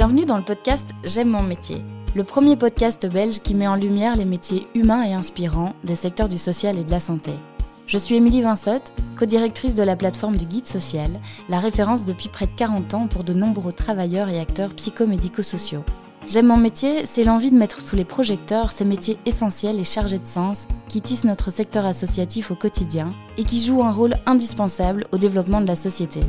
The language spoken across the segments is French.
Bienvenue dans le podcast J'aime mon métier, le premier podcast belge qui met en lumière les métiers humains et inspirants des secteurs du social et de la santé. Je suis Émilie Vinsotte, co-directrice de la plateforme du Guide Social, la référence depuis près de 40 ans pour de nombreux travailleurs et acteurs psychomédico-sociaux. J'aime mon métier, c'est l'envie de mettre sous les projecteurs ces métiers essentiels et chargés de sens qui tissent notre secteur associatif au quotidien et qui jouent un rôle indispensable au développement de la société.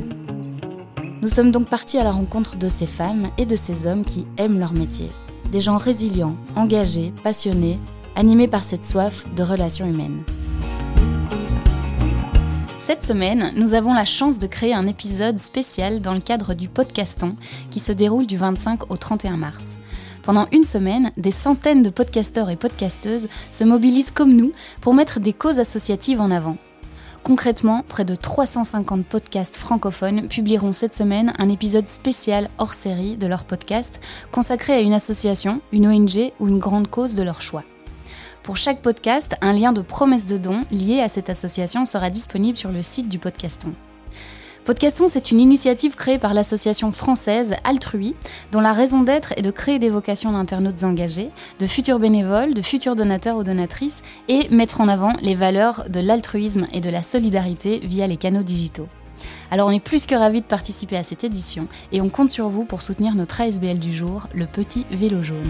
Nous sommes donc partis à la rencontre de ces femmes et de ces hommes qui aiment leur métier. Des gens résilients, engagés, passionnés, animés par cette soif de relations humaines. Cette semaine, nous avons la chance de créer un épisode spécial dans le cadre du podcaston qui se déroule du 25 au 31 mars. Pendant une semaine, des centaines de podcasteurs et podcasteuses se mobilisent comme nous pour mettre des causes associatives en avant. Concrètement, près de 350 podcasts francophones publieront cette semaine un épisode spécial hors série de leur podcast consacré à une association, une ONG ou une grande cause de leur choix. Pour chaque podcast, un lien de promesse de don lié à cette association sera disponible sur le site du Podcaston. Podcaston, c'est une initiative créée par l'association française Altrui, dont la raison d'être est de créer des vocations d'internautes engagés, de futurs bénévoles, de futurs donateurs ou donatrices, et mettre en avant les valeurs de l'altruisme et de la solidarité via les canaux digitaux. Alors on est plus que ravis de participer à cette édition et on compte sur vous pour soutenir notre ASBL du jour, le petit vélo jaune.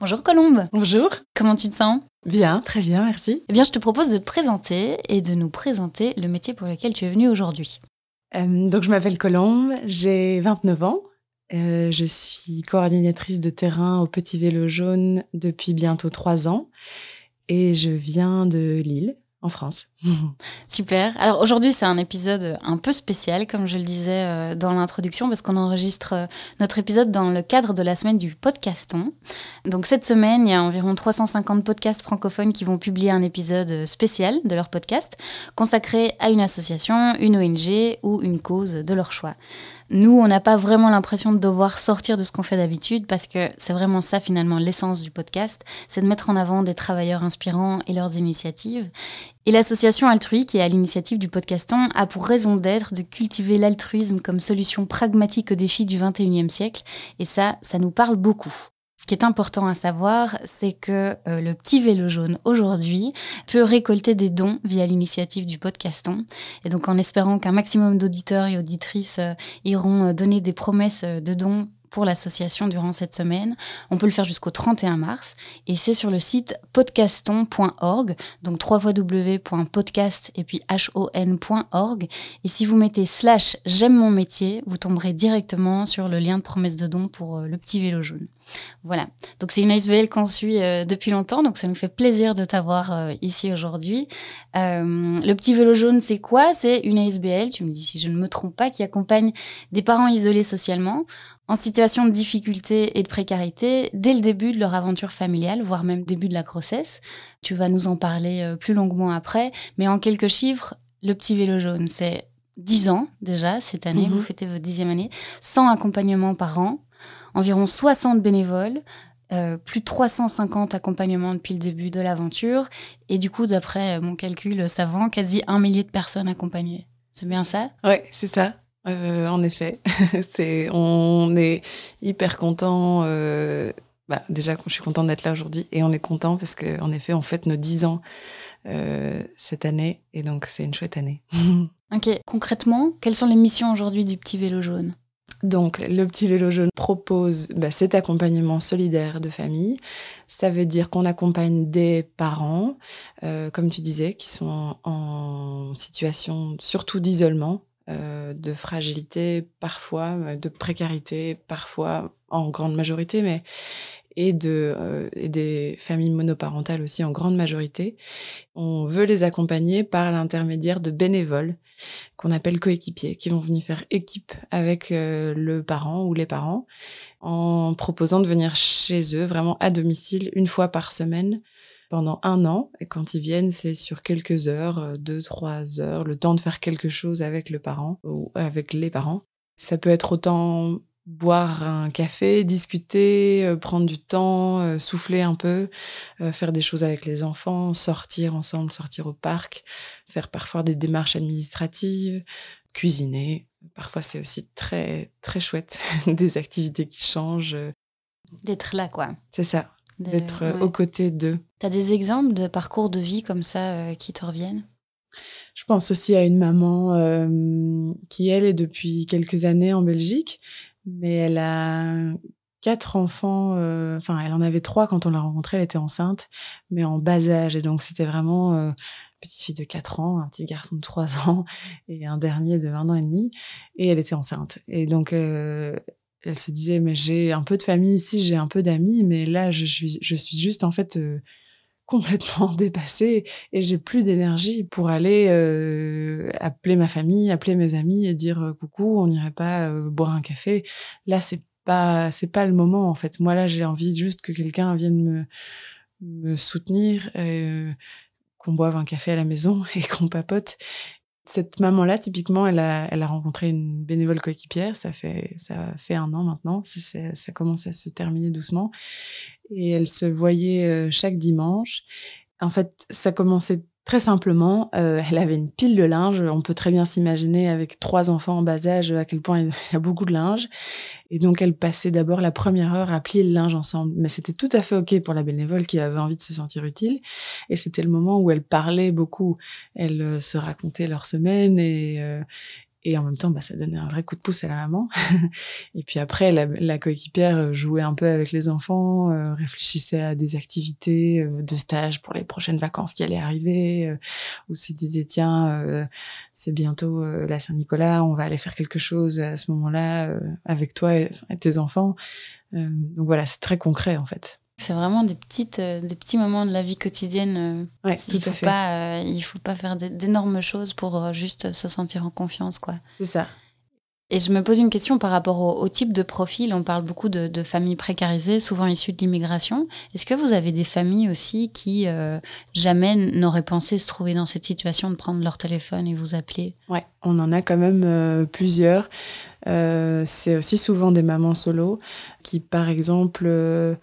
Bonjour Colombe. Bonjour. Comment tu te sens? Bien, très bien, merci. Eh bien, je te propose de te présenter et de nous présenter le métier pour lequel tu es venue aujourd'hui. Euh, donc, je m'appelle Colombe, j'ai 29 ans. Euh, je suis coordinatrice de terrain au Petit Vélo Jaune depuis bientôt trois ans et je viens de Lille, en France. Super. Alors aujourd'hui, c'est un épisode un peu spécial, comme je le disais euh, dans l'introduction, parce qu'on enregistre euh, notre épisode dans le cadre de la semaine du podcaston. Donc cette semaine, il y a environ 350 podcasts francophones qui vont publier un épisode spécial de leur podcast, consacré à une association, une ONG ou une cause de leur choix. Nous, on n'a pas vraiment l'impression de devoir sortir de ce qu'on fait d'habitude parce que c'est vraiment ça finalement l'essence du podcast, c'est de mettre en avant des travailleurs inspirants et leurs initiatives. Et l'association Altrui, qui est à l'initiative du podcaston, a pour raison d'être de cultiver l'altruisme comme solution pragmatique aux défis du 21e siècle. Et ça, ça nous parle beaucoup. Ce qui est important à savoir, c'est que euh, le petit vélo jaune aujourd'hui peut récolter des dons via l'initiative du podcaston. Et donc en espérant qu'un maximum d'auditeurs et auditrices euh, iront euh, donner des promesses de dons pour l'association durant cette semaine. On peut le faire jusqu'au 31 mars et c'est sur le site podcaston.org, donc www.podcast et puis hon.org. Et si vous mettez slash j'aime mon métier, vous tomberez directement sur le lien de promesse de don pour le petit vélo jaune. Voilà. Donc c'est une ASBL qu'on suit euh, depuis longtemps, donc ça nous fait plaisir de t'avoir euh, ici aujourd'hui. Euh, le petit vélo jaune, c'est quoi? C'est une ASBL, tu me dis si je ne me trompe pas, qui accompagne des parents isolés socialement, en situation de difficulté et de précarité dès le début de leur aventure familiale, voire même début de la grossesse. Tu vas nous en parler plus longuement après, mais en quelques chiffres, le petit vélo jaune, c'est 10 ans déjà cette année, vous fêtez votre dixième année, sans accompagnement par an, environ 60 bénévoles, euh, plus de 350 accompagnements depuis le début de l'aventure. Et du coup, d'après mon calcul savant, quasi un millier de personnes accompagnées. C'est bien ça? Oui, c'est ça. Euh, en effet, c'est on est hyper content. Euh, bah, déjà, je suis contente d'être là aujourd'hui et on est content parce qu'en effet, on fête nos 10 ans cette année et donc c'est une chouette année. ok, concrètement, quelles sont les missions aujourd'hui du Petit Vélo Jaune? Donc, le petit vélo jaune propose bah, cet accompagnement solidaire de famille. Ça veut dire qu'on accompagne des parents, euh, comme tu disais, qui sont en, situation surtout d'isolement, euh, de fragilité parfois, de précarité parfois, en grande majorité, mais et, de, euh, et des familles monoparentales aussi en grande majorité. On veut les accompagner par l'intermédiaire de bénévoles qu'on appelle coéquipiers, qui vont venir faire équipe avec euh, le parent ou les parents en proposant de venir chez eux, vraiment à domicile, une fois par semaine pendant un an. Et quand ils viennent, c'est sur quelques heures, euh, deux, trois heures, le temps de faire quelque chose avec le parent ou avec les parents. Ça peut être autant boire un café, discuter, euh, prendre du temps, euh, souffler un peu, faire des choses avec les enfants, sortir ensemble, sortir au parc, faire parfois des démarches administratives, cuisiner. Parfois, c'est aussi très, très chouette, des activités qui changent. D'être là, quoi. C'est ça d'être euh, aux côtés d'eux. Tu as des exemples de parcours de vie comme ça euh, qui te reviennent? Je pense aussi à une maman euh, qui, elle, est depuis quelques années en Belgique, mais elle a quatre enfants, enfin, elle en avait trois quand on l'a rencontrée, elle était enceinte, mais en bas âge. Et donc, c'était vraiment une petite fille de 4 ans, un petit garçon de 3 ans et un dernier de 1 an et demi. Et elle était enceinte. Et donc, elle se disait mais j'ai un peu de famille ici, j'ai un peu d'amis, mais là je suis juste en fait euh, complètement dépassée et j'ai plus d'énergie pour aller euh, appeler ma famille, appeler mes amis et dire euh, coucou, on n'irait pas boire un café. Là c'est pas c'est pas le moment en fait. Moi là j'ai envie juste que quelqu'un vienne me me soutenir, qu'on boive un café à la maison et qu'on papote cette maman-là, typiquement, elle a, rencontré une bénévole coéquipière. Ça fait, ça fait un an maintenant. Ça, ça commence à se terminer doucement. Et elle se voyait euh, chaque dimanche. En fait, ça commençait Très simplement, euh, elle avait une pile de linge. On peut très bien s'imaginer avec trois enfants en bas âge à quel point il y a beaucoup de linge. Et donc, elle passait d'abord la première heure à plier le linge ensemble. Mais c'était tout à fait OK pour la bénévole qui avait envie de se sentir utile. Et c'était le moment où elle parlait beaucoup. Elle euh, se racontait leur semaine et, euh, et en même temps, bah, ça donnait un vrai coup de pouce à la maman. et puis après, la, la, coéquipière euh, jouait un peu avec les enfants, euh, réfléchissait à des activités euh, de stage pour les prochaines vacances qui allaient arriver, ou se disait tiens, c'est bientôt la Saint-Nicolas, on va aller faire quelque chose à ce moment-là avec toi et, et tes enfants. donc voilà, c'est très concret en fait. C'est vraiment des, petites, euh, des petits moments de la vie quotidienne. Euh, il ne faut, pas, euh, il faut pas faire d'énormes choses pour juste se sentir en confiance. quoi. C'est ça. Et je me pose une question par rapport au, type de profil. On parle beaucoup de, familles précarisées, souvent issues de l'immigration. Est-ce que vous avez des familles aussi qui jamais n'auraient pensé se trouver dans cette situation de prendre leur téléphone et vous appeler? Ouais, on en a quand même plusieurs. Euh, c'est aussi souvent des mamans solo qui, par exemple, euh,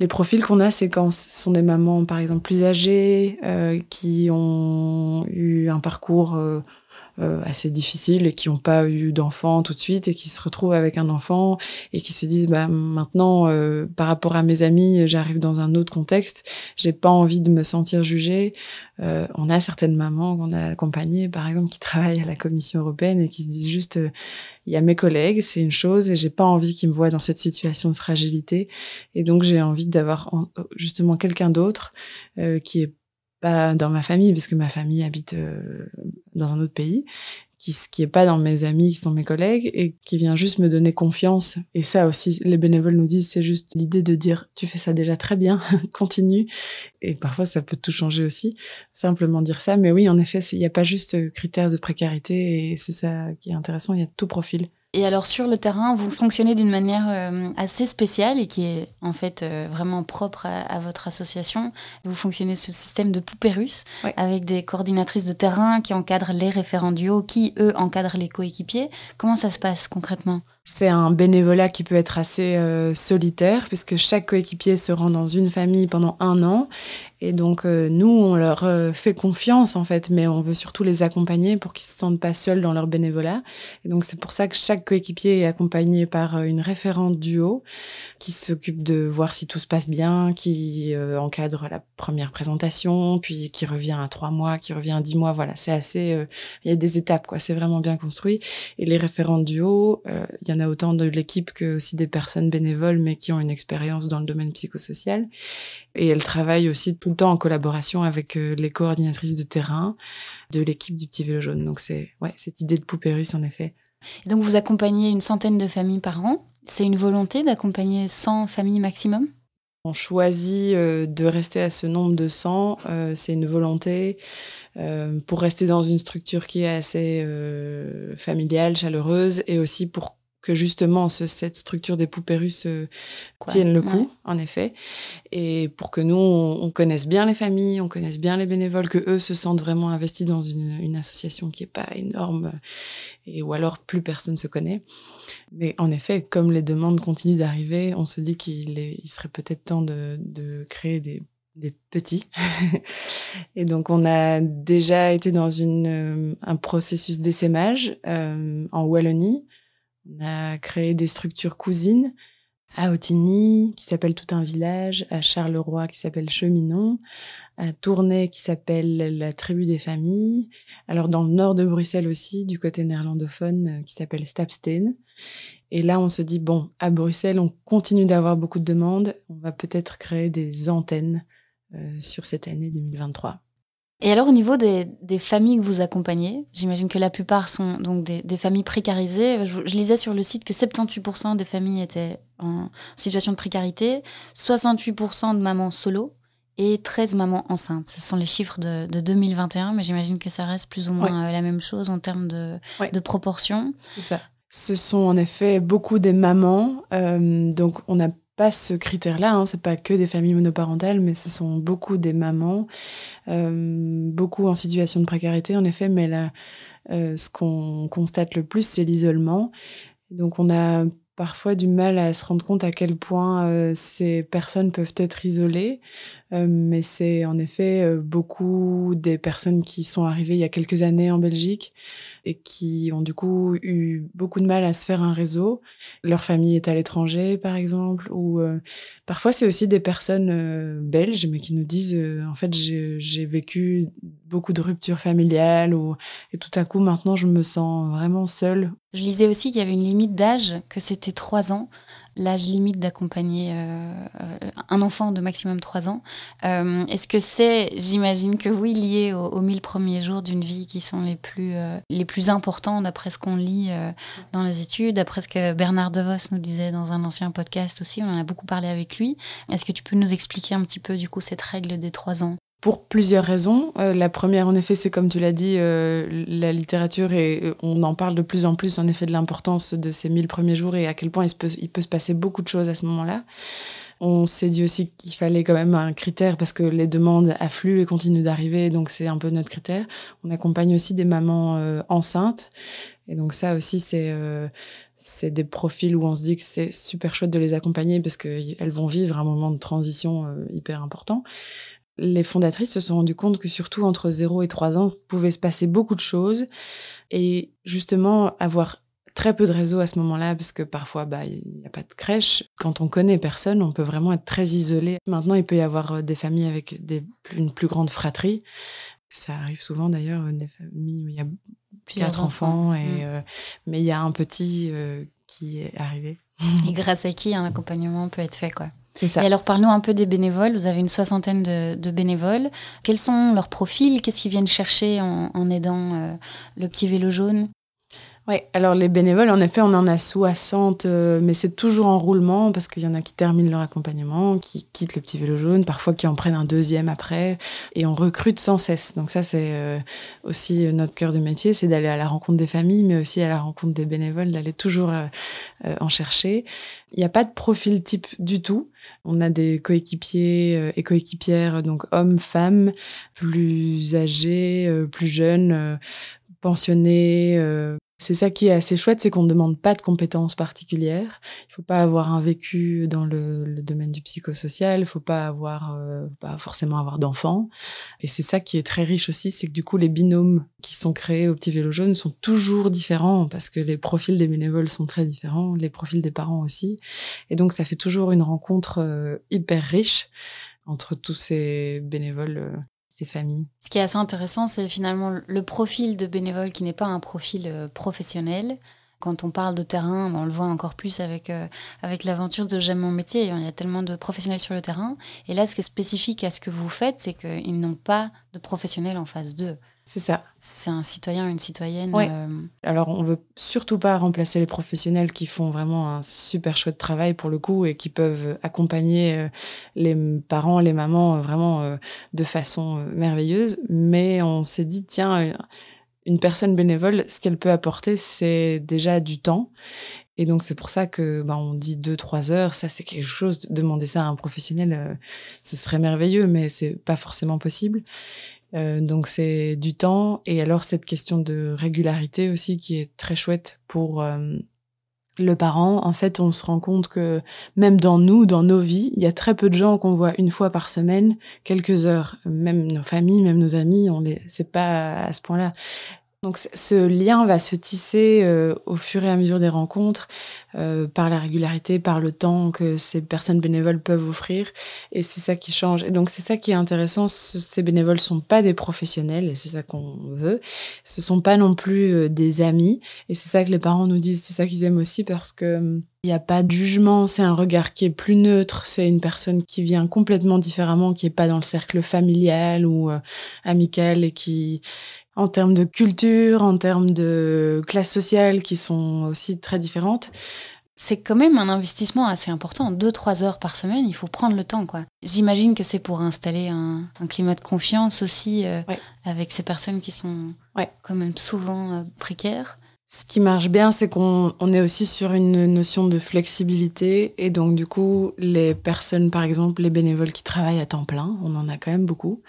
les profils qu'on a, c'est quand ce sont des mamans, par exemple, plus âgées, euh, qui ont eu un parcours euh, assez difficiles et qui n'ont pas eu d'enfant tout de suite et qui se retrouvent avec un enfant et qui se disent bah maintenant euh, par rapport à mes amis j'arrive dans un autre contexte. J'ai pas envie de me sentir jugée. Euh, on a certaines mamans qu'on a accompagnées par exemple qui travaillent à la Commission européenne et qui se disent juste il y a mes collègues c'est une chose et j'ai pas envie qu'ils me voient dans cette situation de fragilité et donc j'ai envie d'avoir justement quelqu'un d'autre qui est pas dans ma famille, parce que ma famille habite euh, dans un autre pays, qui qui est pas dans mes amis, qui sont mes collègues, et qui vient juste me donner confiance. Et ça aussi, les bénévoles nous disent, c'est juste l'idée de dire, tu fais ça déjà très bien, continue. Et parfois, ça peut tout changer aussi, simplement dire ça. Mais oui, en effet, il n'y a pas juste critères de précarité, et c'est ça qui est intéressant, il y a tout profil. Et alors sur le terrain, vous fonctionnez d'une manière euh, assez spéciale et qui est en fait euh, vraiment propre à, votre association. Vous fonctionnez ce système de poupée russe avec des coordinatrices de terrain qui encadrent les référents du haut, qui eux encadrent les coéquipiers. Comment ça se passe concrètement? C'est un bénévolat qui peut être assez euh, solitaire puisque chaque coéquipier se rend dans une famille pendant un an. Et donc euh, nous on leur euh, fait confiance en fait mais on veut surtout les accompagner pour qu'ils se sentent pas seuls dans leur bénévolat. Et donc c'est pour ça que chaque coéquipier est accompagné par une référente duo qui s'occupe de voir si tout se passe bien, qui encadre la première présentation puis qui revient à trois mois, qui revient à dix mois. Voilà c'est assez il y a des étapes quoi. C'est vraiment bien construit. Et les référentes duo il y en a autant de l'équipe que aussi des personnes bénévoles, mais qui ont une expérience dans le domaine psychosocial. Et elle travaille aussi tout le temps en collaboration avec euh, les coordinatrices de terrain de l'équipe du Petit Vélo Jaune. Donc c'est ouais, cette idée de poupée russe, en effet. Et donc vous accompagnez une centaine de familles par an. C'est une volonté d'accompagner 100 familles maximum? On choisit euh, de rester à ce nombre de 100, euh, c'est une volonté pour rester dans une structure qui est assez familiale, chaleureuse, et aussi pour que justement ce- cette structure des poupées russes euh, tienne le Ouais. coup, en effet, et pour que nous, on, on connaisse bien les familles, on connaisse bien les bénévoles, que eux se sentent vraiment investis dans une, une association qui est pas énorme, et ou alors plus personne se connaît. Mais en effet, comme les demandes continuent d'arriver, on se dit qu'il il serait peut-être temps de, de créer des, des petits. et donc, on a déjà été dans une, euh, un processus d'essaimage euh, en Wallonie. On a créé des structures cousines à Otigny, qui s'appelle Tout un village, à Charleroi, qui s'appelle Cheminon, à Tournai, qui s'appelle La tribu des familles. Alors, dans le nord de Bruxelles aussi, du côté néerlandophone, euh, qui s'appelle Stapsteen. Et là, on se dit, bon, à Bruxelles, on continue d'avoir beaucoup de demandes. On va peut-être créer des antennes euh, sur cette année 2023. Et alors, au niveau des, des familles que vous accompagnez, j'imagine que la plupart sont donc des, des familles précarisées. Je, je lisais sur le site que 78% des familles étaient en situation de précarité, 68% de mamans solo et 13 mamans enceintes. Ce sont les chiffres de, de 2021, mais j'imagine que ça reste plus ou moins euh, la même chose en termes de, Ouais. de proportion. C'est ça. Ce sont en effet beaucoup des mamans. euh, donc, on n'a pas ce critère-là. Hein, c'est pas que des familles monoparentales, mais ce sont beaucoup des mamans, euh, beaucoup en situation de précarité, en effet. Mais là, euh, ce qu'on constate le plus, c'est l'isolement. Donc, on a parfois du mal à se rendre compte à quel point euh, ces personnes peuvent être isolées. Mais c'est en effet beaucoup des personnes qui sont arrivées il y a quelques années en Belgique et qui ont du coup eu beaucoup de mal à se faire un réseau. Leur famille est à l'étranger, par exemple, ou euh, parfois c'est aussi des personnes euh, belges, mais qui nous disent euh, en fait j'ai vécu beaucoup de ruptures familiales, ou et tout à coup maintenant je me sens vraiment seule. Je lisais aussi qu'il y avait une limite d'âge, que c'était 3 ans, l'âge limite d'accompagner euh, euh, un enfant de maximum 3 ans. Euh, Est-ce que c'est, j'imagine que oui, lié aux, aux 1000 premiers jours d'une vie qui sont les plus, les plus importants d'après ce qu'on lit dans les études, d'après ce que Bernard DeVos nous disait dans un ancien podcast aussi, on en a beaucoup parlé avec lui. Est-ce que tu peux nous expliquer un petit peu du coup cette règle des 3 ans? Pour plusieurs raisons. Euh, la première, en effet, c'est comme tu l'as dit, euh, la littérature et euh, on en parle de plus en plus, en effet, de l'importance de ces 1000 premiers jours et à quel point il, se peut, il peut se passer beaucoup de choses à ce moment-là. On s'est dit aussi qu'il fallait quand même un critère parce que les demandes affluent et continuent d'arriver, donc c'est un peu notre critère. On accompagne aussi des mamans euh, enceintes et donc ça aussi c'est euh, c'est des profils où on se dit que c'est super chouette de les accompagner parce qu'elles vont vivre un moment de transition euh, hyper important. Les fondatrices se sont rendues compte que surtout entre 0 et 3 ans, pouvait se passer beaucoup de choses et justement avoir très peu de réseau à ce moment-là parce que parfois bah il n'y a pas de crèche. Quand on connaît personne, on peut vraiment être très isolé. Maintenant, il peut y avoir euh, des familles avec des, une plus grande fratrie. Ça arrive souvent d'ailleurs, euh, des familles où il y a quatre enfants, et Mm. euh, mais il y a un petit euh, qui est arrivé. Et grâce à qui un accompagnement peut être fait, quoi? C'est ça. Et alors, parlons un peu des bénévoles. Vous avez une soixantaine de, bénévoles. Quels sont leurs profils? Qu'est-ce qu'ils viennent chercher en, en aidant euh, le petit vélo jaune? Ouais, alors les bénévoles, en effet, on en a 60, euh, mais c'est toujours en roulement parce qu'il y en a qui terminent leur accompagnement, qui quittent le petit vélo jaune, parfois qui en prennent un deuxième après, et on recrute sans cesse. Donc ça, c'est euh, aussi notre cœur de métier, c'est d'aller à la rencontre des familles, mais aussi à la rencontre des bénévoles, d'aller toujours euh, euh, en chercher. Il n'y a pas de profil type du tout. On a des coéquipiers euh, et coéquipières, donc hommes, femmes, plus âgés, euh, plus jeunes, euh, pensionnés. euh. C'est ça qui est assez chouette, c'est qu'on ne demande pas de compétences particulières. Il faut pas avoir un vécu dans le, domaine du psychosocial, il faut pas avoir, euh, pas forcément avoir d'enfants. Et c'est ça qui est très riche aussi, c'est que du coup les binômes qui sont créés au Petit Vélo Jaune sont toujours différents parce que les profils des bénévoles sont très différents, les profils des parents aussi. Et donc ça fait toujours une rencontre euh, hyper riche entre tous ces bénévoles, euh, familles. Ce qui est assez intéressant, c'est finalement le profil de bénévole qui n'est pas un profil euh, professionnel, quand on parle de terrain, ben, on le voit encore plus avec, euh, avec l'aventure de J'aime mon métier. Il y a tellement de professionnels sur le terrain. Et là, ce qui est spécifique à ce que vous faites, c'est qu'ils n'ont pas de professionnels en face d'eux. C'est ça. C'est un citoyen, une citoyenne. Ouais. euh, Alors, on veut surtout pas remplacer les professionnels qui font vraiment un super chouette travail pour le coup et qui peuvent accompagner euh, les parents, les mamans euh, vraiment de façon merveilleuse. Mais on s'est dit, tiens, une personne bénévole, ce qu'elle peut apporter, c'est déjà du temps. Et donc, c'est pour ça que bah, on dit deux, trois heures. Ça, c'est quelque chose. Demander ça à un professionnel, euh, ce serait merveilleux, mais c'est pas forcément possible. Euh, donc c'est du temps et alors cette question de régularité aussi qui est très chouette pour euh, le parent. En fait, on se rend compte que même dans nous, dans nos vies, il y a très peu de gens qu'on voit une fois par semaine, quelques heures. Même nos familles, même nos amis, on les, c'est pas à ce point-là. Donc ce lien va se tisser euh, au fur et à mesure des rencontres, euh, par la régularité, par le temps que ces personnes bénévoles peuvent offrir, et c'est ça qui change. Et donc c'est ça qui est intéressant. ce- Ces bénévoles sont pas des professionnels, et c'est ça qu'on veut. Ce sont pas non plus euh, des amis, et c'est ça que les parents nous disent. C'est ça qu'ils aiment aussi parce que hum, il n'y a pas de jugement. C'est un regard qui est plus neutre. C'est une personne qui vient complètement différemment, qui est pas dans le cercle familial ou euh, amical et qui en termes de culture, en termes de classe sociale qui sont aussi très différentes. C'est quand même un investissement assez important. Deux, trois heures par semaine, il faut prendre le temps, quoi. J'imagine que c'est pour installer un, un climat de confiance aussi euh, Ouais. avec ces personnes qui sont Ouais. quand même souvent euh, précaires. Ce qui marche bien, c'est qu'on on est aussi sur une notion de flexibilité. Et donc, du coup, les personnes, par exemple, les bénévoles qui travaillent à temps plein, on en a quand même beaucoup,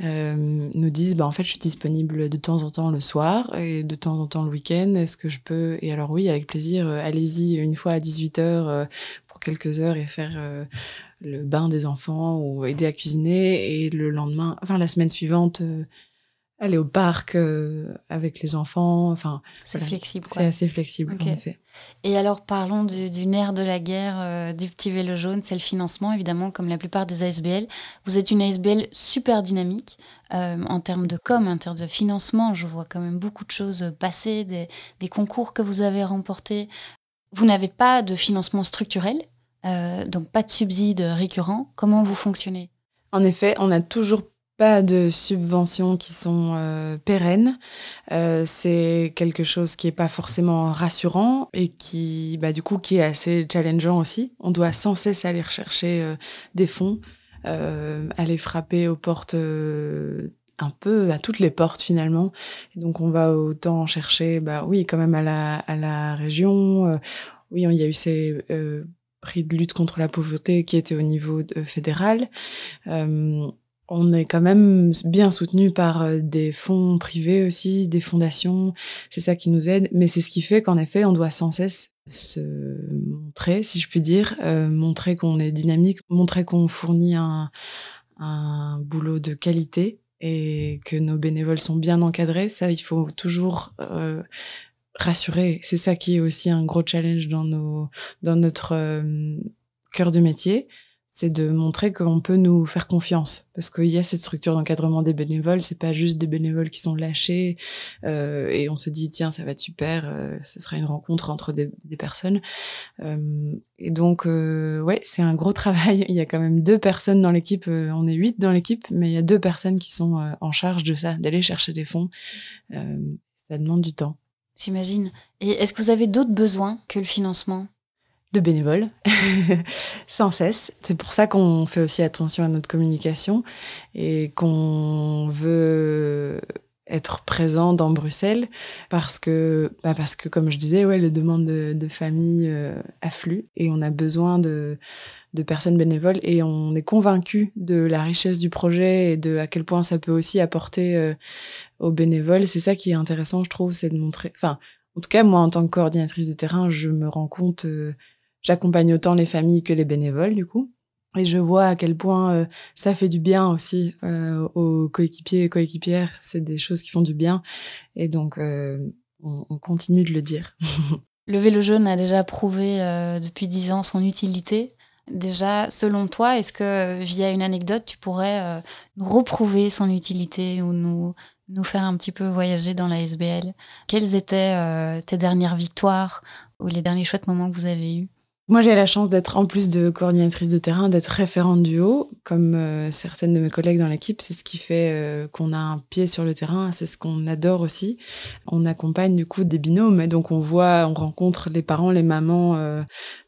euh, nous disent, bah, en fait, je suis disponible de temps en temps le soir et de temps en temps le week-end. Est-ce que je peux? Et alors, oui, avec plaisir, euh, allez-y une fois à 18h pour quelques heures et faire euh, le bain des enfants ou aider à cuisiner. Et le lendemain, enfin, la semaine suivante, euh, aller au parc euh, avec les enfants. Enfin, C'est voilà. flexible, c'est assez flexible, en effet. Et alors, parlons du, du nerf de la guerre euh, du petit vélo jaune, c'est le financement, évidemment, comme la plupart des ASBL. Vous êtes une ASBL super dynamique euh, en termes de com, en termes de financement. Je vois quand même beaucoup de choses passer, des, des concours que vous avez remportés. Vous n'avez pas de financement structurel, euh, donc pas de subsides récurrents. Comment vous fonctionnez? En effet, on n'a toujours pas de subventions qui sont euh, pérennes. Euh, c'est quelque chose qui est pas forcément rassurant et qui, bah, du coup, qui est assez challengeant aussi. On doit sans cesse aller rechercher euh, des fonds, aller frapper aux portes. un peu à toutes les portes finalement. Donc on va autant chercher, bah oui, quand même à la, à la région. oui, il y a eu ces euh, prix de lutte contre la pauvreté qui étaient au niveau fédéral. On est quand même bien soutenu par euh, des fonds privés aussi, des fondations. C'est ça qui nous aide. Mais c'est ce qui fait qu'en effet, on doit sans cesse se montrer, si je puis dire, euh, montrer qu'on est dynamique, montrer qu'on fournit un, un boulot de qualité et que nos bénévoles sont bien encadrés. Ça, il faut toujours euh, rassurer. C'est ça qui est aussi un gros challenge dans nos, dans notre euh, cœur de métier c'est de montrer qu'on peut nous faire confiance. Parce qu'il y a cette structure d'encadrement des bénévoles c'est pas juste des bénévoles qui sont lâchés euh, et on se dit tiens ça va être super euh, ce sera une rencontre entre des, personnes. Euh, et donc ouais c'est un gros travail. Il y a quand même deux personnes dans l'équipe on est huit dans l'équipe mais il y a deux personnes qui sont en charge de ça d'aller chercher des fonds. Ça demande du temps. J'imagine. Et est-ce que vous avez d'autres besoins que le financement? De bénévoles, sans cesse. C'est pour ça qu'on fait aussi attention à notre communication et qu'on veut être présent dans Bruxelles parce que, bah parce que comme je disais, ouais, les demandes de, famille euh, affluent et on a besoin de, de personnes bénévoles et on est convaincu de la richesse du projet et de à quel point ça peut aussi apporter euh, aux bénévoles. C'est ça qui est intéressant, je trouve, c'est de montrer. Enfin, en tout cas, moi, en tant que coordinatrice de terrain, je me rends compte. euh, J'accompagne autant les familles que les bénévoles, du coup. Et je vois à quel point euh, ça fait du bien aussi euh, aux coéquipiers et coéquipières. C'est des choses qui font du bien. Et donc, euh, on, on continue de le dire. Le vélo jaune a déjà prouvé depuis dix ans son utilité. Déjà, selon toi, est-ce que via une anecdote, tu pourrais nous reprouver son utilité ou nous, nous faire un petit peu voyager dans la SBL. Quelles étaient tes dernières victoires ou les derniers chouettes moments que vous avez eus? Moi, j'ai la chance d'être, en plus de coordinatrice de terrain, d'être référente du haut, comme euh, certaines de mes collègues dans l'équipe. C'est ce qui fait euh, qu'on a un pied sur le terrain. C'est ce qu'on adore aussi. On accompagne du coup des binômes, donc on voit, on rencontre les parents, les mamans euh,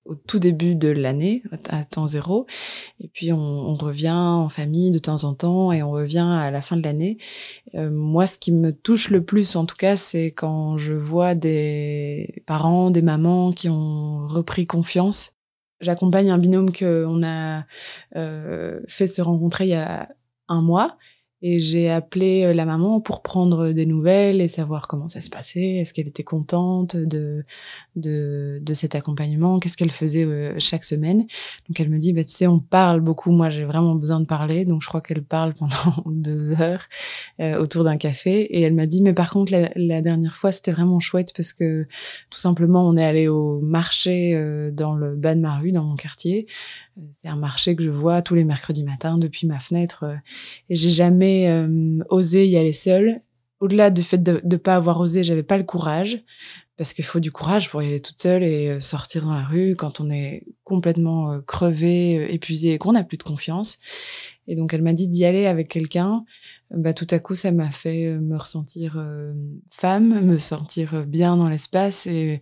au tout début de l'année, à temps zéro. Et puis on, revient en famille de temps en temps et on revient à la fin de l'année. Euh, moi, ce qui me touche le plus, en tout cas, c'est quand je vois des parents, des mamans qui ont repris confiance. J'accompagne un binôme qu'on a euh, fait se rencontrer il y a un mois et j'ai appelé euh, la maman pour prendre des nouvelles et savoir comment ça se passait. Est-ce qu'elle était contente de, de, de cet accompagnement? Qu'est-ce qu'elle faisait euh, chaque semaine? Donc elle me dit, bah, tu sais, on parle beaucoup. Moi, j'ai vraiment besoin de parler. Donc je crois qu'elle parle pendant deux heures euh, autour d'un café. Et elle m'a dit, mais par contre, la, la dernière fois, c'était vraiment chouette parce que tout simplement, on est allé au marché dans le bas de ma rue, dans mon quartier. C'est un marché que je vois tous les mercredis matins depuis ma fenêtre. Et j'ai jamais euh, osé y aller seule. Au-delà du fait de ne pas avoir osé, j'avais pas le courage. Parce qu'il faut du courage pour y aller toute seule et euh, sortir dans la rue quand on est complètement euh, crevé, épuisé et qu'on n'a plus de confiance. Et donc elle m'a dit d'y aller avec quelqu'un. Bah, tout à coup, ça m'a fait me ressentir femme, me sentir bien dans l'espace et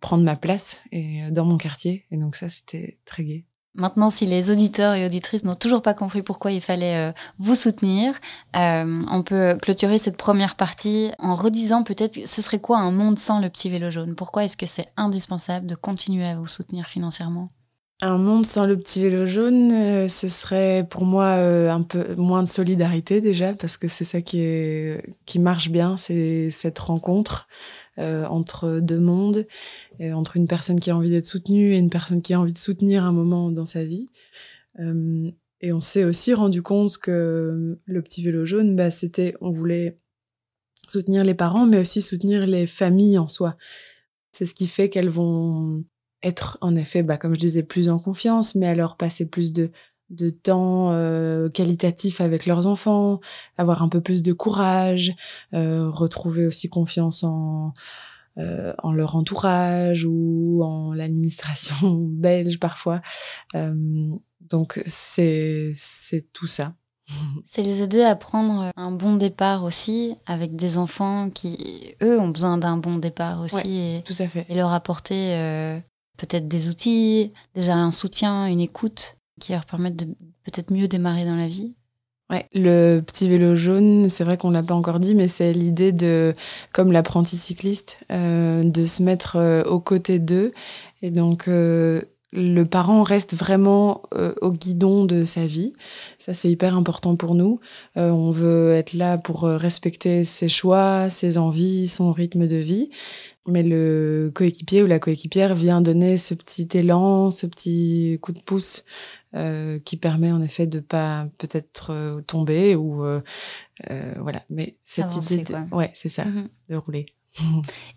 prendre ma place et dans mon quartier. Et donc ça, c'était très gai. Maintenant, si les auditeurs et auditrices n'ont toujours pas compris pourquoi il fallait euh, vous soutenir, euh, on peut clôturer cette première partie en redisant peut-être ce serait quoi un monde sans le petit vélo jaune? Pourquoi est-ce que c'est indispensable de continuer à vous soutenir financièrement? Un monde sans le petit vélo jaune, euh, ce serait pour moi un peu moins de solidarité déjà, parce que c'est ça qui, qui marche bien, c'est cette rencontre euh, entre deux mondes, entre une personne qui a envie d'être soutenue et une personne qui a envie de soutenir un moment dans sa vie. Euh, et on s'est aussi rendu compte que le petit vélo jaune, bah, c'était, on voulait soutenir les parents, mais aussi soutenir les familles en soi. C'est ce qui fait qu'elles vont être, en effet, bah, comme je disais, plus en confiance, mais alors passer plus de, de temps euh, qualitatif avec leurs enfants, avoir un peu plus de courage, euh, retrouver aussi confiance en euh, en leur entourage ou en l'administration belge parfois. donc c'est c'est tout ça. C'est les aider à prendre un bon départ aussi avec des enfants qui, eux, ont besoin d'un bon départ aussi. et, tout à fait. Et leur apporter peut-être des outils, déjà un soutien, une écoute qui leur permettent de peut-être mieux démarrer dans la vie Ouais, le petit vélo jaune, c'est vrai qu'on l'a pas encore dit, mais c'est l'idée de, comme l'apprenti cycliste, euh, de se mettre euh, aux côtés d'eux. Et donc, euh, le parent reste vraiment au guidon de sa vie. Ça, c'est hyper important pour nous. On veut être là pour respecter ses choix, ses envies, son rythme de vie. Mais le coéquipier ou la coéquipière vient donner ce petit élan, ce petit coup de pouce euh, qui permet en effet de pas peut-être euh, tomber ou euh, voilà. Mais cette Avancer, idée, de... ouais, c'est ça, Mhm. de rouler.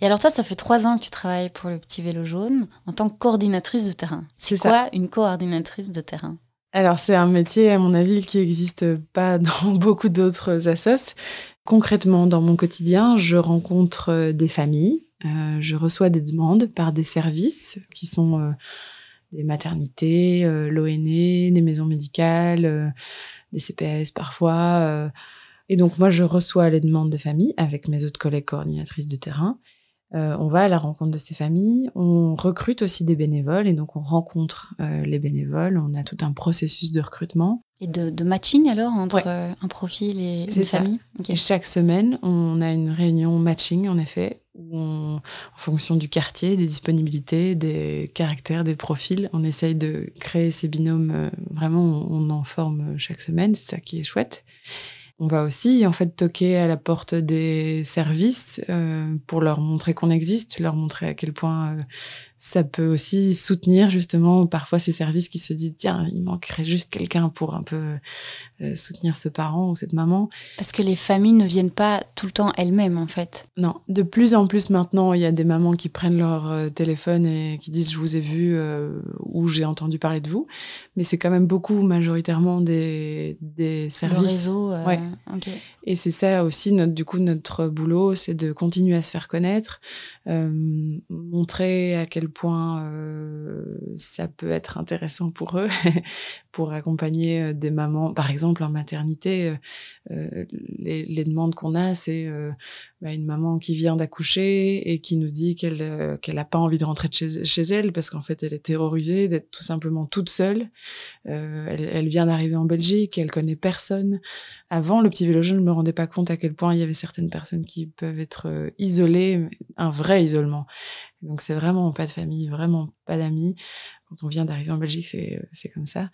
Et alors toi, ça fait trois ans que tu travailles pour le petit vélo jaune en tant que coordinatrice de terrain. C'est ça. quoi une coordinatrice de terrain? Alors, c'est un métier, à mon avis, qui n'existe pas dans beaucoup d'autres assos. Concrètement, dans mon quotidien, je rencontre des familles, je reçois des demandes par des services qui sont des maternités, euh, l'ONE, des maisons médicales, euh, des CPS parfois. euh. et donc, moi, je reçois les demandes des familles avec mes autres collègues coordinatrices de terrain. Euh, on va à la rencontre de ces familles, on recrute aussi des bénévoles et donc on rencontre les bénévoles, on a tout un processus de recrutement. Et de, de matching alors entre Ouais. un profil et une famille? Chaque semaine, on a une réunion matching en effet, où on, en fonction du quartier, des disponibilités, des caractères, des profils, on essaye de créer ces binômes. euh, vraiment, on, en forme chaque semaine, c'est ça qui est chouette. On va aussi en fait toquer à la porte des services euh, pour leur montrer qu'on existe, leur montrer à quel point euh, ça peut aussi soutenir justement parfois ces services qui se disent tiens il manquerait juste quelqu'un pour un peu euh, soutenir ce parent ou cette maman. Parce que les familles ne viennent pas tout le temps elles-mêmes en fait. Non, de plus en plus maintenant, il y a des mamans qui prennent leur euh, téléphone et qui disent je vous ai vu euh, ou j'ai entendu parler de vous, mais c'est quand même beaucoup majoritairement des des Le services réseau. euh, Ouais. ok. Et c'est ça aussi, notre, du coup, notre boulot, c'est de continuer à se faire connaître, montrer à quel point euh, ça peut être intéressant pour eux, pour accompagner euh, des mamans. Par exemple, en maternité, euh, les, demandes qu'on a, c'est bah, une maman qui vient d'accoucher et qui nous dit qu'elle qu'elle n'a pas envie de rentrer de chez, chez elle parce qu'en fait, elle est terrorisée d'être tout simplement toute seule. elle, elle vient d'arriver en Belgique, elle connaît personne. Avant, le petit vélo je ne me rendais pas compte à quel point il y avait certaines personnes qui peuvent être isolées, un vrai isolement. Donc c'est vraiment pas de famille, vraiment pas d'amis. Quand on vient d'arriver en Belgique, c'est c'est comme ça.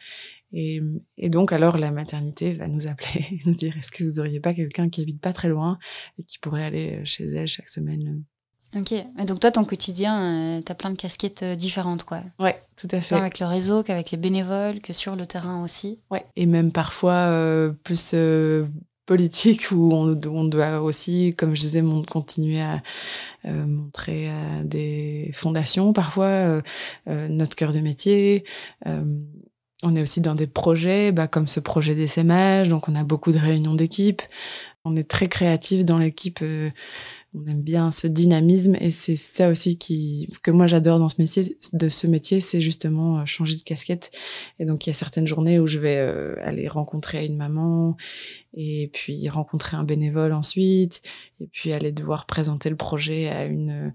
Et, et, donc alors la maternité va nous appeler, nous dire est-ce que vous auriez pas quelqu'un qui habite pas très loin et qui pourrait aller chez elle chaque semaine. Ok. Et donc toi, ton quotidien, euh, tu as plein de casquettes euh, différentes, quoi. Ouais, tout à fait. Tant avec le réseau qu'avec les bénévoles, que sur le terrain aussi. Ouais. Et même parfois euh, plus politique où on, on, doit aussi, comme je disais, continuer à euh, montrer à des fondations parfois euh, euh, notre cœur de métier. on est aussi dans des projets, bah, comme ce projet d'essaimage, donc on a beaucoup de réunions d'équipe. On est très créatif dans l'équipe on aime bien ce dynamisme et c'est ça aussi qui que moi j'adore dans ce métier de ce métier c'est justement euh, changer de casquette. Et donc il y a certaines journées où je vais euh, aller rencontrer une maman et puis rencontrer un bénévole ensuite et puis aller devoir présenter le projet à une,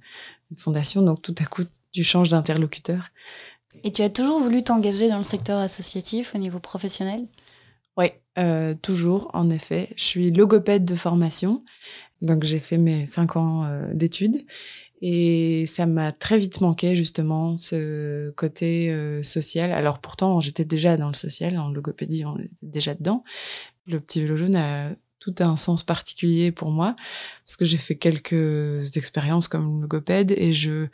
fondation. Donc tout à coup tu changes d'interlocuteur. Et tu as toujours voulu t'engager dans le secteur associatif au niveau professionnel? Oui, euh, toujours, en effet. Je suis logopède de formation donc j'ai fait mes cinq ans euh, d'études et ça m'a très vite manqué justement ce côté euh, social. Alors pourtant j'étais déjà dans le social, en logopédie on était déjà dedans. Le petit vélo jaune a tout un sens particulier pour moi parce que j'ai fait quelques expériences comme logopède et je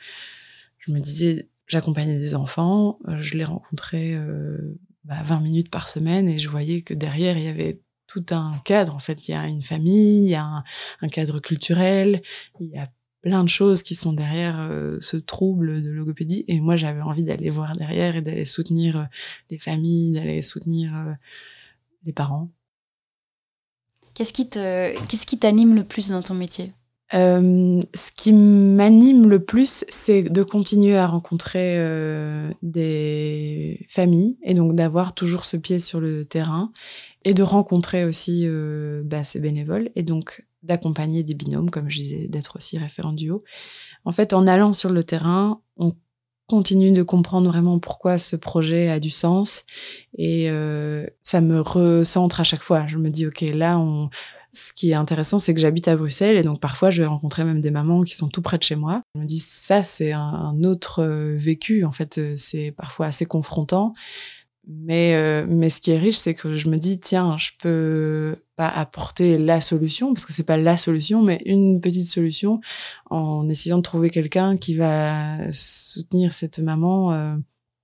je me disais j'accompagnais des enfants, je les rencontrais euh, bah, 20 minutes par semaine et je voyais que derrière il y avait tout un cadre. En fait, il y a une famille, il y a un, cadre culturel, il y a plein de choses qui sont derrière euh, ce trouble de logopédie. Et moi, j'avais envie d'aller voir derrière et d'aller soutenir euh, les familles, d'aller soutenir euh, les parents. Qu'est-ce qui te, qu'est-ce qui t'anime le plus dans ton métier? Ce qui m'anime le plus, c'est de continuer à rencontrer des familles et donc d'avoir toujours ce pied sur le terrain et de rencontrer aussi euh, bah, ces bénévoles et donc d'accompagner des binômes, comme je disais, d'être aussi référent duo. En fait, en allant sur le terrain, on continue de comprendre vraiment pourquoi ce projet a du sens et euh, ça me recentre à chaque fois. Je me dis, ok, là, ce qui est intéressant, c'est que j'habite à Bruxelles et donc parfois je vais rencontrer même des mamans qui sont tout près de chez moi. Je me dis, ça, c'est un, autre euh, vécu. En fait, c'est parfois assez confrontant. Mais, euh, mais ce qui est riche, c'est que je me dis, tiens, je peux pas apporter la solution, parce que c'est pas la solution, mais une petite solution en essayant de trouver quelqu'un qui va soutenir cette maman euh,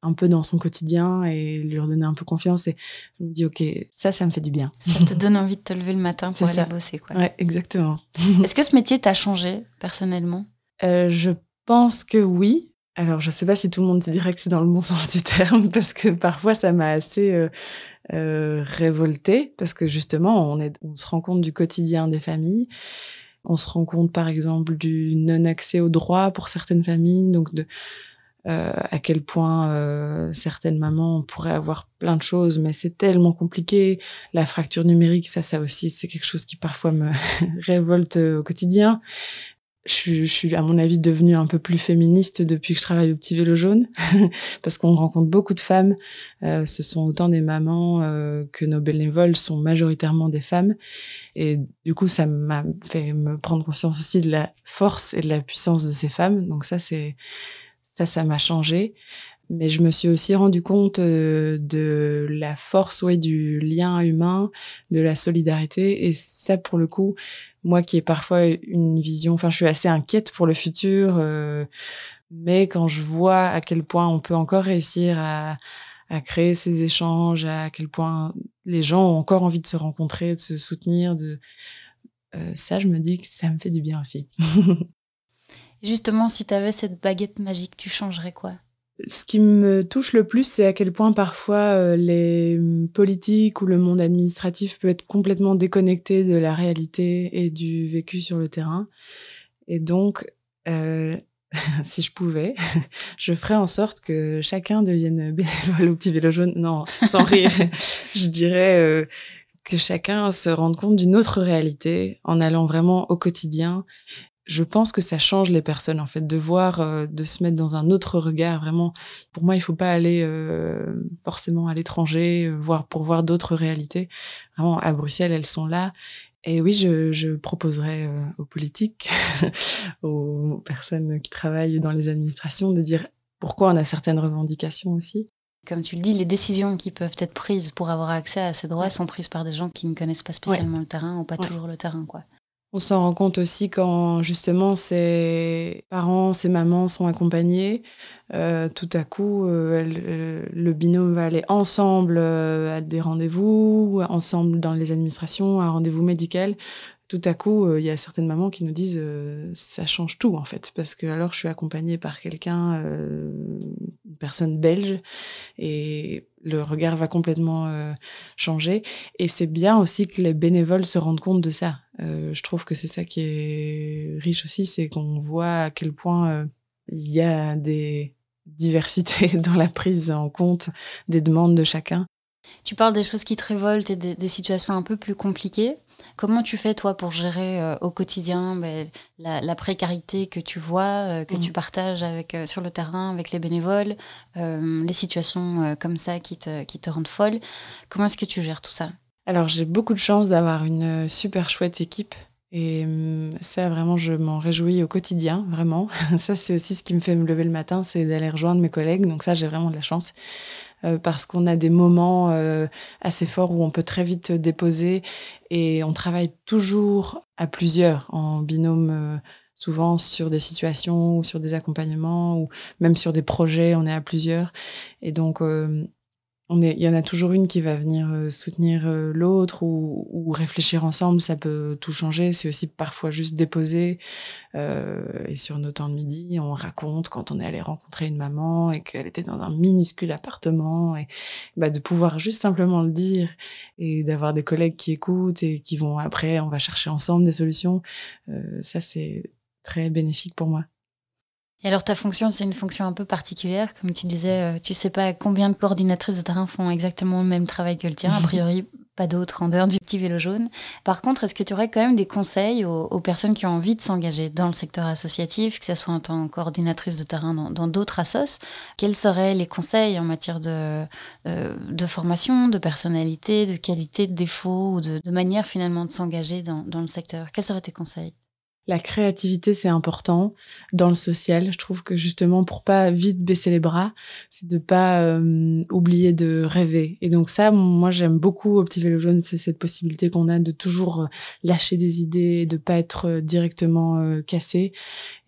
un peu dans son quotidien et lui redonner un peu confiance. Et je me dis, OK, ça, ça me fait du bien. Ça te donne envie de te lever le matin pour aller bosser, quoi. Ouais, exactement. Est-ce que ce métier t'a changé personnellement? Euh, Je pense que oui. Alors, je sais pas si tout le monde dirait que c'est dans le bon sens du terme, parce que parfois ça m'a assez euh, euh, révoltée, parce que justement, on, se rend compte du quotidien des familles. On se rend compte, par exemple, du non-accès au droit pour certaines familles, donc de euh, à quel point euh, certaines mamans pourraient avoir plein de choses, mais c'est tellement compliqué. La fracture numérique, ça, ça aussi, c'est quelque chose qui parfois me révolte au quotidien je, suis, à mon avis, devenue un peu plus féministe depuis que je travaille au Petit Vélo Jaune, parce qu'on rencontre beaucoup de femmes. Euh, ce sont autant des mamans euh, que nos bénévoles sont majoritairement des femmes. Et du coup, ça m'a fait me prendre conscience aussi de la force et de la puissance de ces femmes. Donc ça, c'est ça, ça m'a changé. Mais je me suis aussi rendu compte euh, de la force, ouais, du lien humain, de la solidarité. Et ça, pour le coup, moi qui ai parfois une vision, enfin je suis assez inquiète pour le futur, euh, mais quand je vois à quel point on peut encore réussir à, créer ces échanges, à quel point les gens ont encore envie de se rencontrer, de se soutenir, de euh, ça, je me dis que ça me fait du bien aussi. Justement, si tu avais cette baguette magique, tu changerais quoi? Ce qui me touche le plus, c'est à quel point parfois euh, les politiques ou le monde administratif peut être complètement déconnecté de la réalité et du vécu sur le terrain. Et donc, euh, si je pouvais, je ferais en sorte que chacun devienne bénévole au petit vélo jaune. Non, sans rire. je dirais euh, que chacun se rende compte d'une autre réalité en allant vraiment au quotidien. Je pense que ça change les personnes en fait de voir, euh, de se mettre dans un autre regard. Vraiment, pour moi, il faut pas aller euh, forcément à l'étranger, voir pour voir d'autres réalités. Vraiment, à Bruxelles, elles sont là et oui, je, je proposerais euh, aux politiques, aux personnes qui travaillent dans les administrations, de dire pourquoi on a certaines revendications aussi. Comme tu le dis, les décisions qui peuvent être prises pour avoir accès à ces droits sont prises par des gens qui ne connaissent pas spécialement le terrain ou pas toujours le terrain, quoi. On s'en rend compte aussi quand justement ses parents, ses mamans sont accompagnés. Euh, tout à coup, euh, euh, le binôme va aller ensemble à des rendez-vous, ensemble dans les administrations, à un rendez-vous médical tout à coup, euh, il y a certaines mamans qui nous disent euh, ça change tout en fait, parce que alors je suis accompagnée par quelqu'un, euh, une personne belge, et le regard va complètement changer. Et c'est bien aussi que les bénévoles se rendent compte de ça. Je trouve que c'est ça qui est riche aussi, c'est qu'on voit à quel point il y a des diversités dans la prise en compte des demandes de chacun. Tu parles des choses qui te révoltent et des situations un peu plus compliquées. Comment tu fais, toi, pour gérer euh, au quotidien ben, la, précarité que tu vois, euh, que tu mmh. partages avec, euh, sur le terrain avec les bénévoles, les situations comme ça qui te, qui te rendent folle? Comment est-ce que tu gères tout ça? Alors, j'ai beaucoup de chance d'avoir une super chouette équipe. Et mmh, ça, vraiment, je m'en réjouis au quotidien, vraiment. Ça, c'est aussi ce qui me fait me lever le matin, c'est d'aller rejoindre mes collègues. Donc ça, j'ai vraiment de la chance. Euh, parce qu'on a des moments euh, assez forts où on peut très vite déposer et on travaille toujours à plusieurs en binôme euh, souvent sur des situations ou sur des accompagnements ou même sur des projets, on est à plusieurs. Et donc, il y en a toujours une qui va venir euh, soutenir euh, l'autre ou, réfléchir ensemble, ça peut tout changer. C'est aussi parfois juste déposer. Euh, et sur nos temps de midi, on raconte quand on est allé rencontrer une maman et qu'elle était dans un minuscule appartement et bah, de pouvoir juste simplement le dire et d'avoir des collègues qui écoutent et qui vont après, on va chercher ensemble des solutions. ça, c'est très bénéfique pour moi. Et alors ta fonction, c'est une fonction un peu particulière, comme tu disais, euh, tu sais pas combien de coordinatrices de terrain font exactement le même travail que le tien, a priori pas d'autres en dehors du petit vélo jaune. Par contre, est-ce que tu aurais quand même des conseils aux, personnes qui ont envie de s'engager dans le secteur associatif, que ce soit en tant que coordinatrice de terrain dans d'autres assos? Quels seraient les conseils en matière de, euh, formation, de personnalité, de qualité, de défaut ou de, manière finalement de s'engager dans le secteur? Quels seraient tes conseils? La créativité, c'est important dans le social. Je trouve que justement, pour pas vite baisser les bras, c'est de pas euh, oublier de rêver. Et donc ça, moi, j'aime beaucoup au Petit Vélo Jaune, c'est cette possibilité qu'on a de toujours euh, lâcher des idées, de pas être euh, directement cassé.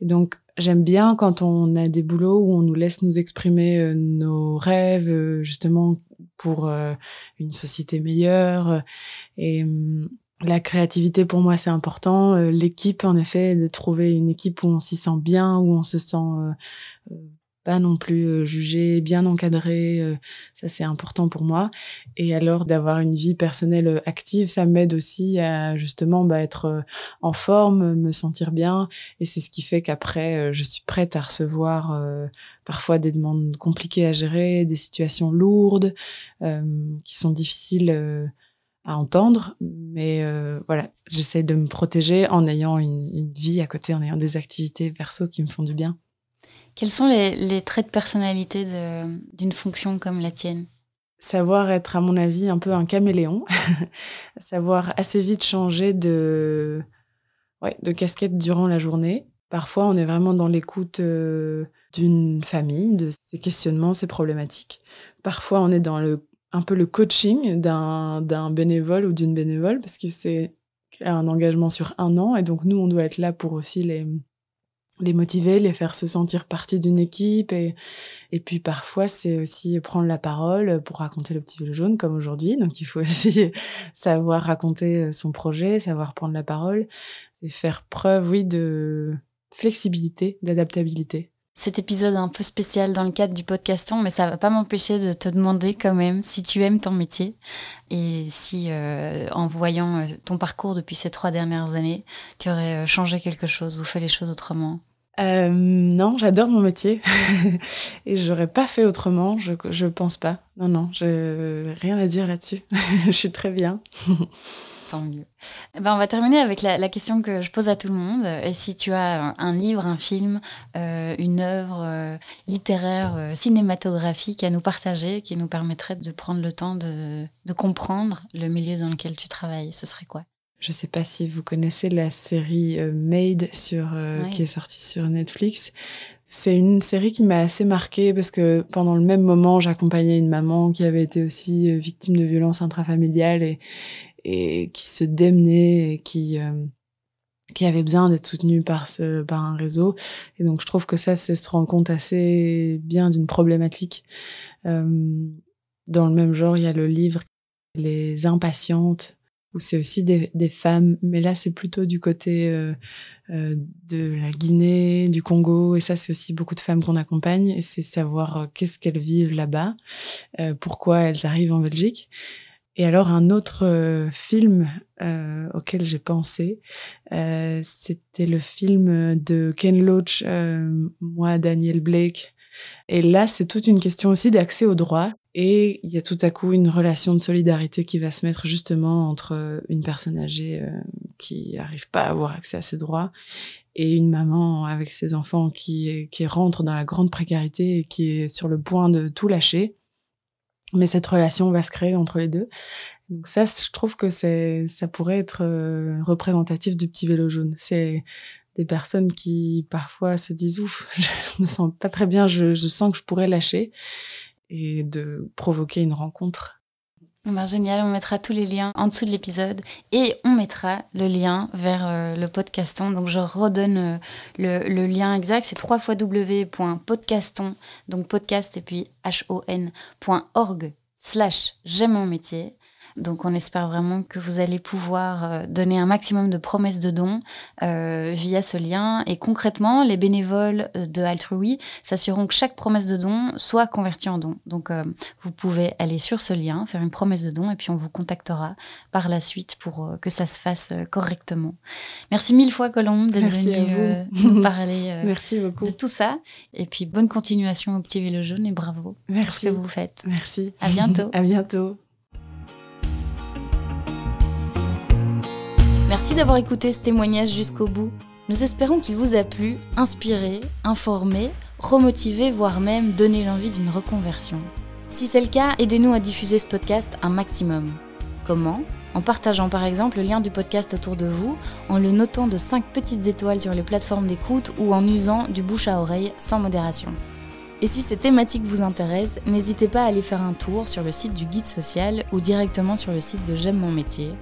Et donc, j'aime bien quand on a des boulots où on nous laisse nous exprimer nos rêves, justement pour une société meilleure. Hum, la créativité pour moi c'est important. Euh, l'équipe en effet, de trouver une équipe où on s'y sent bien, où on se sent euh, euh, pas non plus jugé, bien encadré, ça c'est important pour moi. Et alors d'avoir une vie personnelle active, ça m'aide aussi à justement bah, être en forme, me sentir bien. Et c'est ce qui fait qu'après je suis prête à recevoir parfois des demandes compliquées à gérer, des situations lourdes qui sont difficiles à entendre, mais euh, voilà, j'essaie de me protéger en ayant une, vie à côté, en ayant des activités perso qui me font du bien. Quels sont les, traits de personnalité d'une fonction comme la tienne? Savoir être, à mon avis, un peu un caméléon, savoir assez vite changer de, ouais, de casquette durant la journée. Parfois, on est vraiment dans l'écoute euh, d'une famille, de ses questionnements, ses problématiques. Parfois, on est dans le un peu le coaching d'un bénévole ou d'une bénévole parce que c'est un engagement sur un an et donc nous on doit être là pour aussi les les motiver, les faire se sentir partie d'une équipe et et puis parfois c'est aussi prendre la parole pour raconter le petit vélo jaune comme aujourd'hui donc il faut aussi savoir raconter son projet, savoir prendre la parole, c'est faire preuve oui de flexibilité, d'adaptabilité. Cet épisode un peu spécial dans le cadre du podcaston, mais ça va pas m'empêcher de te demander quand même si tu aimes ton métier et si, euh, en voyant euh, ton parcours depuis ces trois dernières années, tu aurais euh, changé quelque chose ou fait les choses autrement. Non, j'adore mon métier et j'aurais pas fait autrement. Je, je pense pas. Non, non, j'ai rien à dire là-dessus. je suis très bien. Tant mieux. Eh ben, on va terminer avec la, la, question que je pose à tout le monde. Et si tu as un livre, un film, euh, une œuvre euh, littéraire, euh, cinématographique à nous partager qui nous permettrait de prendre le temps de, de comprendre le milieu dans lequel tu travailles, ce serait quoi? Je sais pas si vous connaissez la série euh, Made sur euh, ouais. qui est sortie sur Netflix. C'est une série qui m'a assez marquée parce que pendant le même moment, j'accompagnais une maman qui avait été aussi euh, victime de violences intrafamiliales et et qui se démenait et qui euh, qui avait besoin d'être soutenue par ce par un réseau. Et donc je trouve que ça c'est se rendre compte assez bien d'une problématique. Euh, dans le même genre il y a le livre les impatientes où c'est aussi des, des, femmes, mais là c'est plutôt du côté euh, euh, de la Guinée, du Congo, et ça c'est aussi beaucoup de femmes qu'on accompagne, et c'est savoir euh, qu'est-ce qu'elles vivent là-bas, euh, pourquoi elles arrivent en Belgique. Et alors un autre euh, film auquel j'ai pensé, c'était le film de Ken Loach, moi Daniel Blake, et là, c'est toute une question aussi d'accès au droit. Et il y a tout à coup une relation de solidarité qui va se mettre justement entre une personne âgée euh, qui n'arrive pas à avoir accès à ses droits et une maman avec ses enfants qui, qui rentre dans la grande précarité et qui est sur le point de tout lâcher. Mais cette relation va se créer entre les deux. Donc ça, je trouve que c'est, ça pourrait être euh, représentatif du petit vélo jaune. C'est des personnes qui parfois se disent ouf, je me sens pas très bien, je, je sens que je pourrais lâcher et de provoquer une rencontre. Ben génial, on mettra tous les liens en dessous de l'épisode et on mettra le lien vers euh, le podcaston. Donc je redonne euh, le, lien exact, c'est www.podcaston, donc podcast et puis h-o-n.org slash j'aime mon métier. Donc on espère vraiment que vous allez pouvoir euh, donner un maximum de promesses de dons euh, via ce lien. Et concrètement, les bénévoles euh, de Altrui s'assureront que chaque promesse de don soit convertie en don. Donc euh, vous pouvez aller sur ce lien, faire une promesse de don et puis on vous contactera par la suite pour euh, que ça se fasse correctement. Merci mille fois Colombe d'être venue nous parler Merci beaucoup. de tout ça. Et puis bonne continuation au petit vélo jaune et bravo Merci. pour ce que vous faites. Merci. À bientôt. à bientôt. Merci d'avoir écouté ce témoignage jusqu'au bout. Nous espérons qu'il vous a plu, inspiré, informé, remotivé, voire même donné l'envie d'une reconversion. Si c'est le cas, aidez-nous à diffuser ce podcast un maximum. Comment? En partageant par exemple le lien du podcast autour de vous, en le notant de 5 petites étoiles sur les plateformes d'écoute ou en usant du bouche à oreille sans modération. Et si ces thématiques vous intéressent, n'hésitez pas à aller faire un tour sur le site du guide social ou directement sur le site de J'aime mon métier,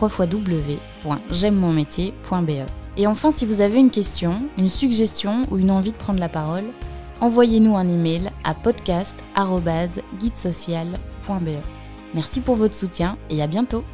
www.j'aime-mon-métier.be. Et enfin, si vous avez une question, une suggestion ou une envie de prendre la parole, envoyez-nous un email à podcast.guidesocial.be. Merci pour votre soutien et à bientôt